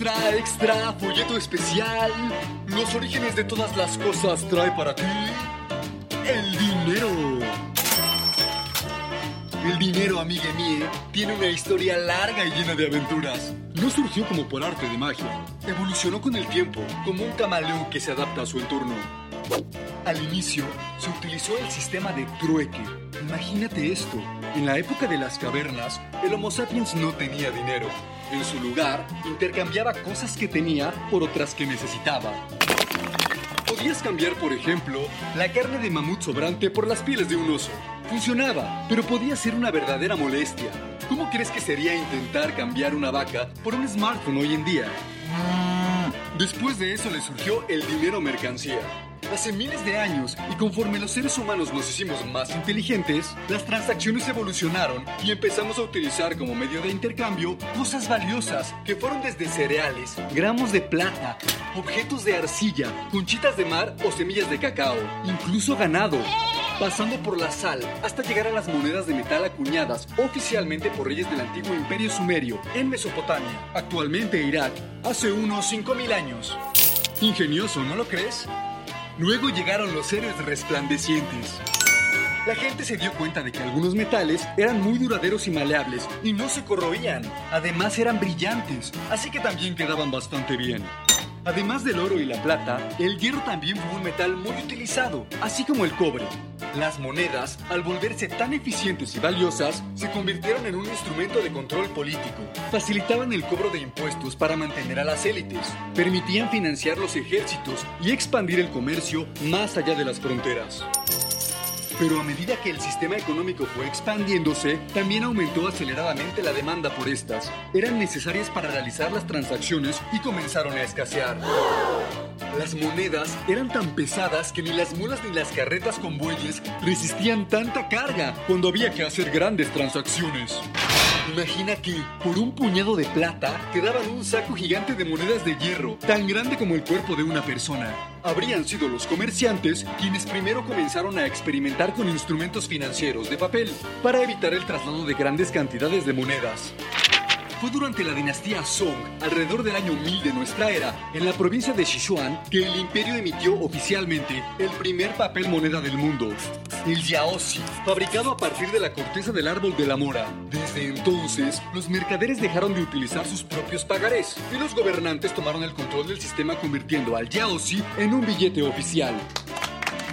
Extra, extra, folleto especial. Los orígenes de todas las cosas trae para ti el dinero. El dinero, amiga mía, tiene una historia larga y llena de aventuras. No surgió como por arte de magia. Evolucionó con el tiempo, como un camaleón que se adapta a su entorno. Al inicio, se utilizó el sistema de trueque. Imagínate esto. En la época de las cavernas, el Homo sapiens no tenía dinero. En su lugar, intercambiaba cosas que tenía por otras que necesitaba. Podías cambiar, por ejemplo, la carne de mamut sobrante por las pieles de un oso. Funcionaba, pero podía ser una verdadera molestia. ¿Cómo crees que sería intentar cambiar una vaca por un smartphone hoy en día? Después de eso le surgió el dinero mercancía. Hace miles de años, y conforme los seres humanos nos hicimos más inteligentes, las transacciones evolucionaron y empezamos a utilizar como medio de intercambio cosas valiosas que fueron desde cereales, gramos de plata, objetos de arcilla, conchitas de mar o semillas de cacao, incluso ganado pasando por la sal hasta llegar a las monedas de metal acuñadas oficialmente por reyes del antiguo imperio sumerio en Mesopotamia, actualmente Irak, hace unos 5.000 años. Ingenioso, ¿no lo crees? Luego llegaron los héroes resplandecientes. La gente se dio cuenta de que algunos metales eran muy duraderos y maleables y no se corroían. Además eran brillantes, así que también quedaban bastante bien. Además del oro y la plata, el hierro también fue un metal muy utilizado, así como el cobre. Las monedas, al volverse tan eficientes y valiosas, se convirtieron en un instrumento de control político. Facilitaban el cobro de impuestos para mantener a las élites, permitían financiar los ejércitos y expandir el comercio más allá de las fronteras. Pero a medida que el sistema económico fue expandiéndose, también aumentó aceleradamente la demanda por estas. Eran necesarias para realizar las transacciones y comenzaron a escasear. Las monedas eran tan pesadas que ni las mulas ni las carretas con bueyes resistían tanta carga cuando había que hacer grandes transacciones. Imagina que, por un puñado de plata, te daban un saco gigante de monedas de hierro, tan grande como el cuerpo de una persona. Habrían sido los comerciantes quienes primero comenzaron a experimentar con instrumentos financieros de papel para evitar el traslado de grandes cantidades de monedas. Fue durante la dinastía Song, alrededor del año 1000 de nuestra era, en la provincia de Sichuan, que el imperio emitió oficialmente el primer papel moneda del mundo, el yaozi, fabricado a partir de la corteza del árbol de la mora. Desde entonces, los mercaderes dejaron de utilizar sus propios pagarés y los gobernantes tomaron el control del sistema convirtiendo al yaozi en un billete oficial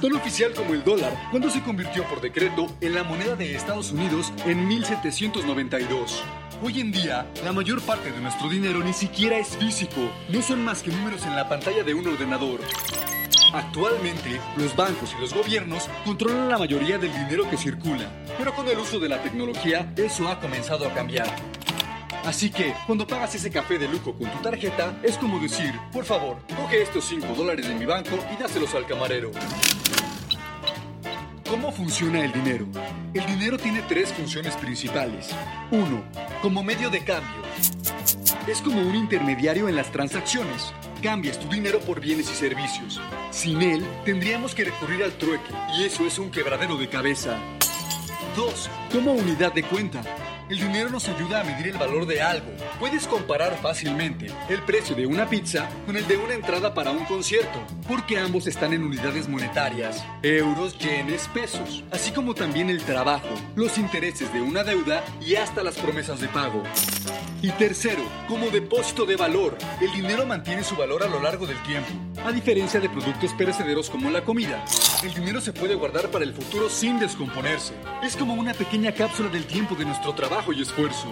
tan oficial como el dólar, cuando se convirtió por decreto en la moneda de Estados Unidos en 1792. Hoy en día, la mayor parte de nuestro dinero ni siquiera es físico, no son más que números en la pantalla de un ordenador. Actualmente, los bancos y los gobiernos controlan la mayoría del dinero que circula, pero con el uso de la tecnología, eso ha comenzado a cambiar. Así que, cuando pagas ese café de lujo con tu tarjeta, es como decir, por favor, coge estos 5 dólares de mi banco y dáselos al camarero. ¿Cómo funciona el dinero? El dinero tiene tres funciones principales. 1. Como medio de cambio. Es como un intermediario en las transacciones. Cambias tu dinero por bienes y servicios. Sin él, tendríamos que recurrir al trueque, y eso es un quebradero de cabeza. 2. Como unidad de cuenta. El dinero nos ayuda a medir el valor de algo. Puedes comparar fácilmente el precio de una pizza con el de una entrada para un concierto, porque ambos están en unidades monetarias, euros, yenes, pesos, así como también el trabajo, los intereses de una deuda y hasta las promesas de pago. Y tercero, como depósito de valor, el dinero mantiene su valor a lo largo del tiempo, a diferencia de productos perecederos como la comida. El dinero se puede guardar para el futuro sin descomponerse. Es como una pequeña cápsula del tiempo de nuestro trabajo y esfuerzo.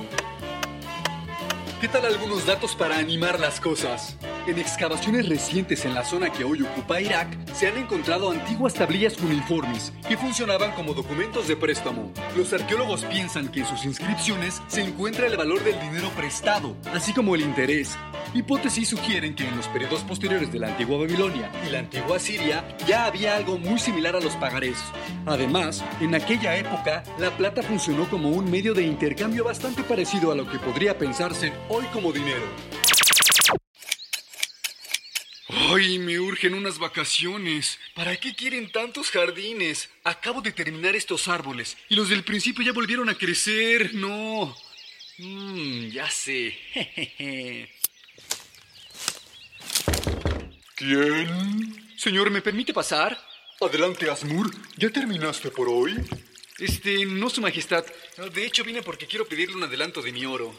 ¿Qué tal algunos datos para animar las cosas? En excavaciones recientes en la zona que hoy ocupa Irak, se han encontrado antiguas tablillas cuneiformes que funcionaban como documentos de préstamo. Los arqueólogos piensan que en sus inscripciones se encuentra el valor del dinero prestado, así como el interés. Hipótesis sugieren que en los periodos posteriores de la antigua Babilonia y la antigua Siria ya había algo muy similar a los pagarés. Además, en aquella época, la plata funcionó como un medio de intercambio bastante parecido a lo que podría pensarse hoy como dinero. Ay, me urgen unas vacaciones. ¿Para qué quieren tantos jardines? Acabo de terminar estos árboles y los del principio ya volvieron a crecer. No. Mmm, ya sé. ¿Quién? Señor, ¿me permite pasar? Adelante, Asmur. ¿Ya terminaste por hoy? Este, no, Su Majestad. De hecho, vine porque quiero pedirle un adelanto de mi oro.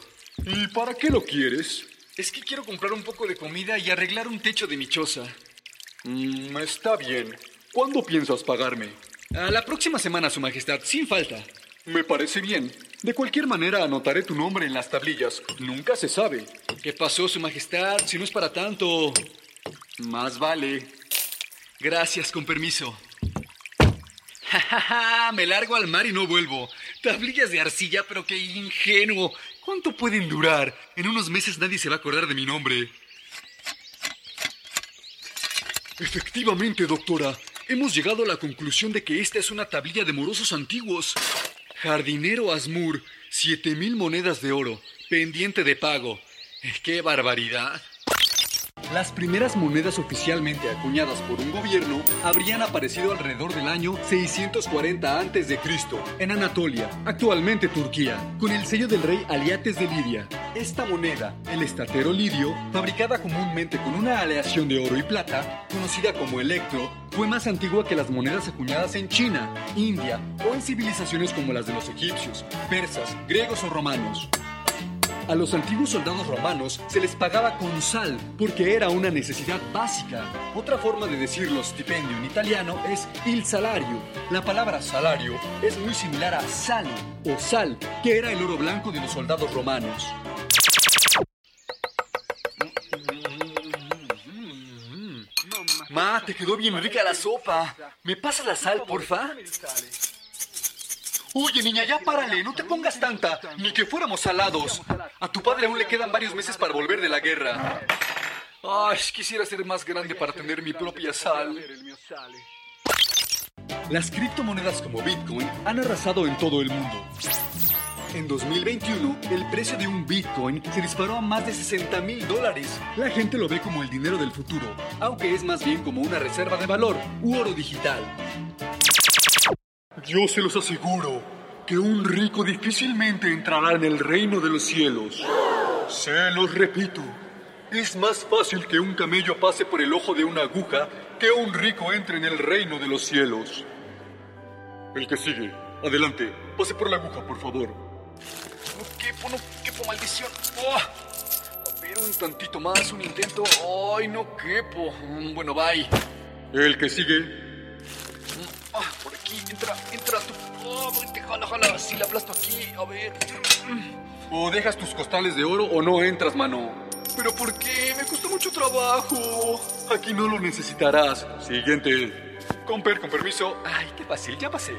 ¿Y para qué lo quieres? Es que quiero comprar un poco de comida y arreglar un techo de mi choza. Mm, está bien. ¿Cuándo piensas pagarme? A la próxima semana, Su Majestad, sin falta. Me parece bien. De cualquier manera, anotaré tu nombre en las tablillas. Nunca se sabe. ¿Qué pasó, Su Majestad? Si no es para tanto. Más vale. Gracias, con permiso. Ja, me largo al mar y no vuelvo. Tablillas de arcilla, pero qué ingenuo. ¿Cuánto pueden durar? En unos meses nadie se va a acordar de mi nombre. Efectivamente, doctora. Hemos llegado a la conclusión de que esta es una tablilla de morosos antiguos. Jardinero Asmur, siete mil monedas de oro, pendiente de pago. ¡Qué barbaridad! Las primeras monedas oficialmente acuñadas por un gobierno habrían aparecido alrededor del año 640 a.C. en Anatolia, actualmente Turquía, con el sello del rey Aliates de Lidia. Esta moneda, el estatero lidio, fabricada comúnmente con una aleación de oro y plata, conocida como electro, fue más antigua que las monedas acuñadas en China, India o en civilizaciones como las de los egipcios, persas, griegos o romanos. A los antiguos soldados romanos se les pagaba con sal porque era una necesidad básica. Otra forma de decirlo stipendio en italiano es il salario. La palabra salario es muy similar a sale o sal, que era el oro blanco de los soldados romanos. Ma, te quedó bien rica la sopa. ¿Me pasas la sal, porfa? Oye, niña, ya párale, no te pongas tanta, ni que fuéramos salados. A tu padre aún le quedan varios meses para volver de la guerra. Ay, quisiera ser más grande para tener mi propia sal. Las criptomonedas como Bitcoin han arrasado en todo el mundo. En 2021, el precio de un Bitcoin se disparó a más de 60 mil dólares. La gente lo ve como el dinero del futuro, aunque es más bien como una reserva de valor u oro digital. Yo se los aseguro que un rico difícilmente entrará en el reino de los cielos. Se los repito, es más fácil que un camello pase por el ojo de una aguja que un rico entre en el reino de los cielos. El que sigue, adelante, pase por la aguja, por favor. No quepo, no quepo, maldición. Oh, a ver, un tantito más, un intento. Ay, no quepo. Mm, Bueno, bye. El que sigue, aquí, entra, entra tú. Oh, vente, jala, jala. Si la aplasto aquí, a ver. O dejas tus costales de oro o no entras, mano. ¿Pero por qué? Me costó mucho trabajo. Aquí no lo necesitarás. Siguiente. Comper, con permiso. Ay, qué fácil, ya pasé.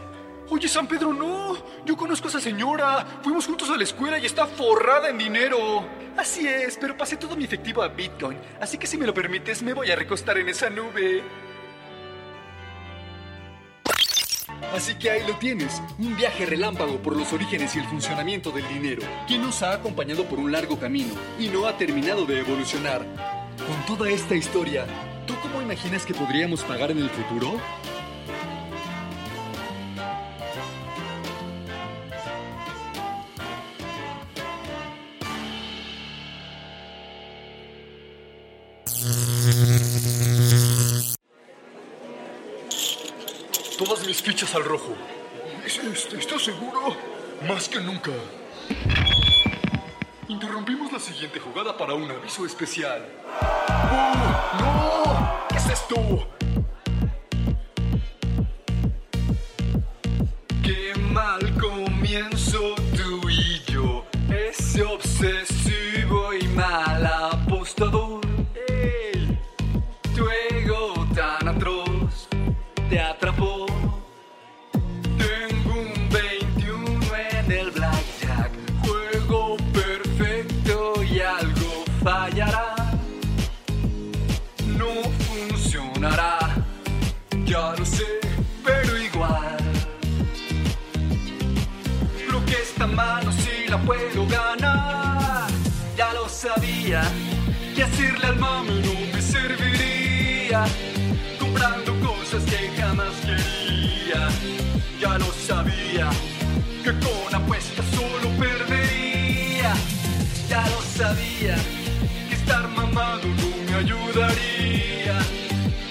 Oye, San Pedro, no. Yo conozco a esa señora. Fuimos juntos a la escuela y está forrada en dinero. Así es, pero pasé todo mi efectivo a Bitcoin. Así que si me lo permites, me voy a recostar en esa nube. Así que ahí lo tienes, un viaje relámpago por los orígenes y el funcionamiento del dinero, que nos ha acompañado por un largo camino y no ha terminado de evolucionar. Con toda esta historia, ¿tú cómo imaginas que podríamos pagar en el futuro? Todas mis fichas al rojo. ¿Estás seguro? Más que nunca. Interrumpimos la siguiente jugada para un aviso especial. ¡Oh, ¡No! ¿Qué es esto? La puedo ganar. Ya lo sabía. Que hacerle al mame no me serviría. Comprando cosas que jamás quería. Ya lo sabía. Que con apuestas solo perdería. Ya lo sabía. Que estar mamado no me ayudaría.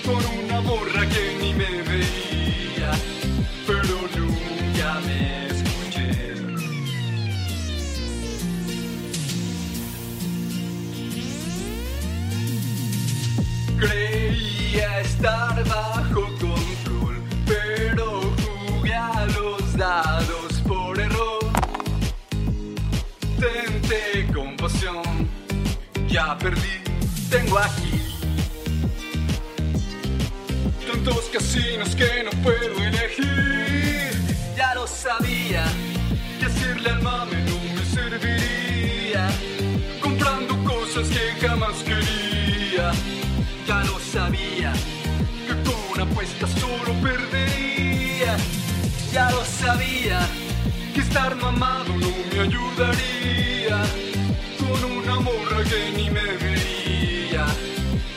Con una borra que ni estar bajo control, pero jugué a los dados por error. Tenté con pasión, ya perdí, tengo aquí. Tantos casinos que no puedo elegir. Ya lo sabía, que hacerle al mame no me serviría. Comprando cosas que jamás quería. Ya lo sabía, que estar mamado no me ayudaría. Con una morra que ni me veía,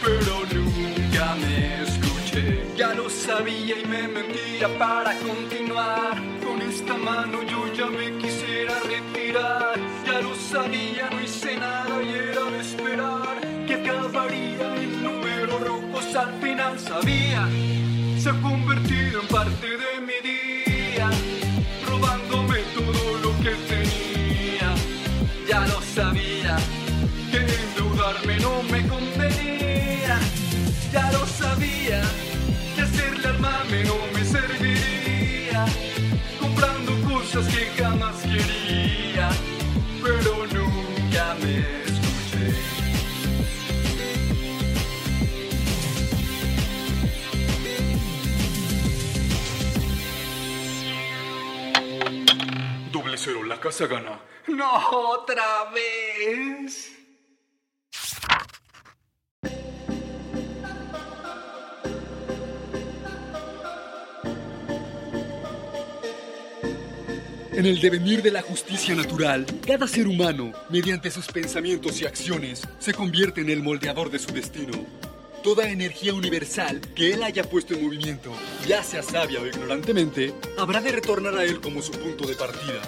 pero nunca me escuché. Ya lo sabía y me mentía para continuar. Con esta mano yo ya me quisiera retirar. Ya lo sabía, no hice nada y era de esperar que acabaría en números rojos al final. Sabía, se ha convertido en parte de mi día, Ya lo sabía, que endeudarme no me convenía. Ya lo sabía, que hacerle al mame no me Doble cero, la casa gana. No, otra vez. En el devenir de la justicia natural, cada ser humano, mediante sus pensamientos y acciones, se convierte en el moldeador de su destino. Toda energía universal que él haya puesto en movimiento, ya sea sabia o ignorantemente, habrá de retornar a él como su punto de partida.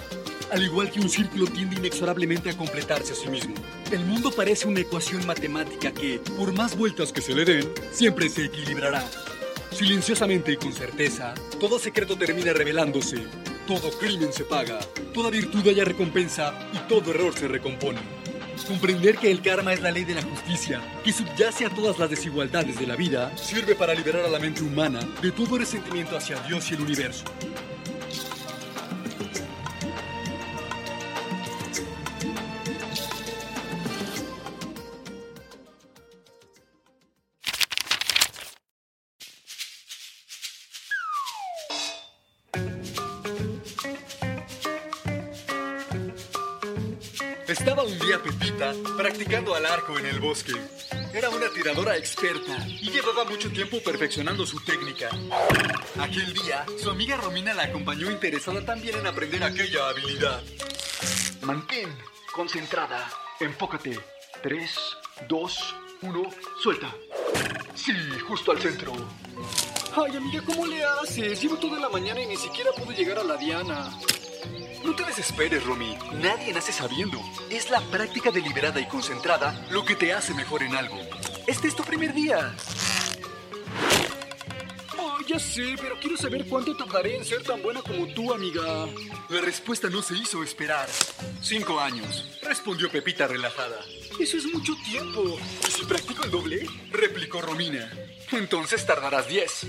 Al igual que un círculo tiende inexorablemente a completarse a sí mismo. El mundo parece una ecuación matemática que, por más vueltas que se le den, siempre se equilibrará. Silenciosamente y con certeza, todo secreto termina revelándose. Todo crimen se paga, toda virtud haya recompensa y todo error se recompone. Comprender que el karma es la ley de la justicia, que subyace a todas las desigualdades de la vida, sirve para liberar a la mente humana de todo resentimiento hacia Dios y el universo. Estaba un día Pepita practicando al arco en el bosque. Era una tiradora experta y llevaba mucho tiempo perfeccionando su técnica. Aquel día, su amiga Romina la acompañó interesada también en aprender aquella habilidad. Mantén, concentrada, enfócate. 3, 2, 1, suelta. Sí, justo al centro. Ay, amiga, ¿cómo le haces? Llevo toda la mañana y ni siquiera pude llegar a la diana. No te desesperes, Romy. Nadie nace sabiendo. Es la práctica deliberada y concentrada lo que te hace mejor en algo. Este es tu primer día. Oh, ya sé, pero quiero saber cuánto tardaré en ser tan buena como tú, amiga. La respuesta no se hizo esperar. Cinco años, respondió Pepita relajada. Eso es mucho tiempo. ¿Y si practico el doble? replicó Romina. Entonces tardarás diez.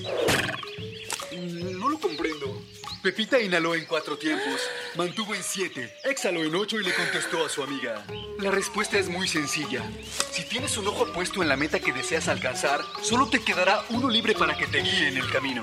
Pepita inhaló en cuatro tiempos, mantuvo en siete, exhaló en ocho y le contestó a su amiga. La respuesta es muy sencilla. Si tienes un ojo puesto en la meta que deseas alcanzar, solo te quedará uno libre para que te guíe en el camino.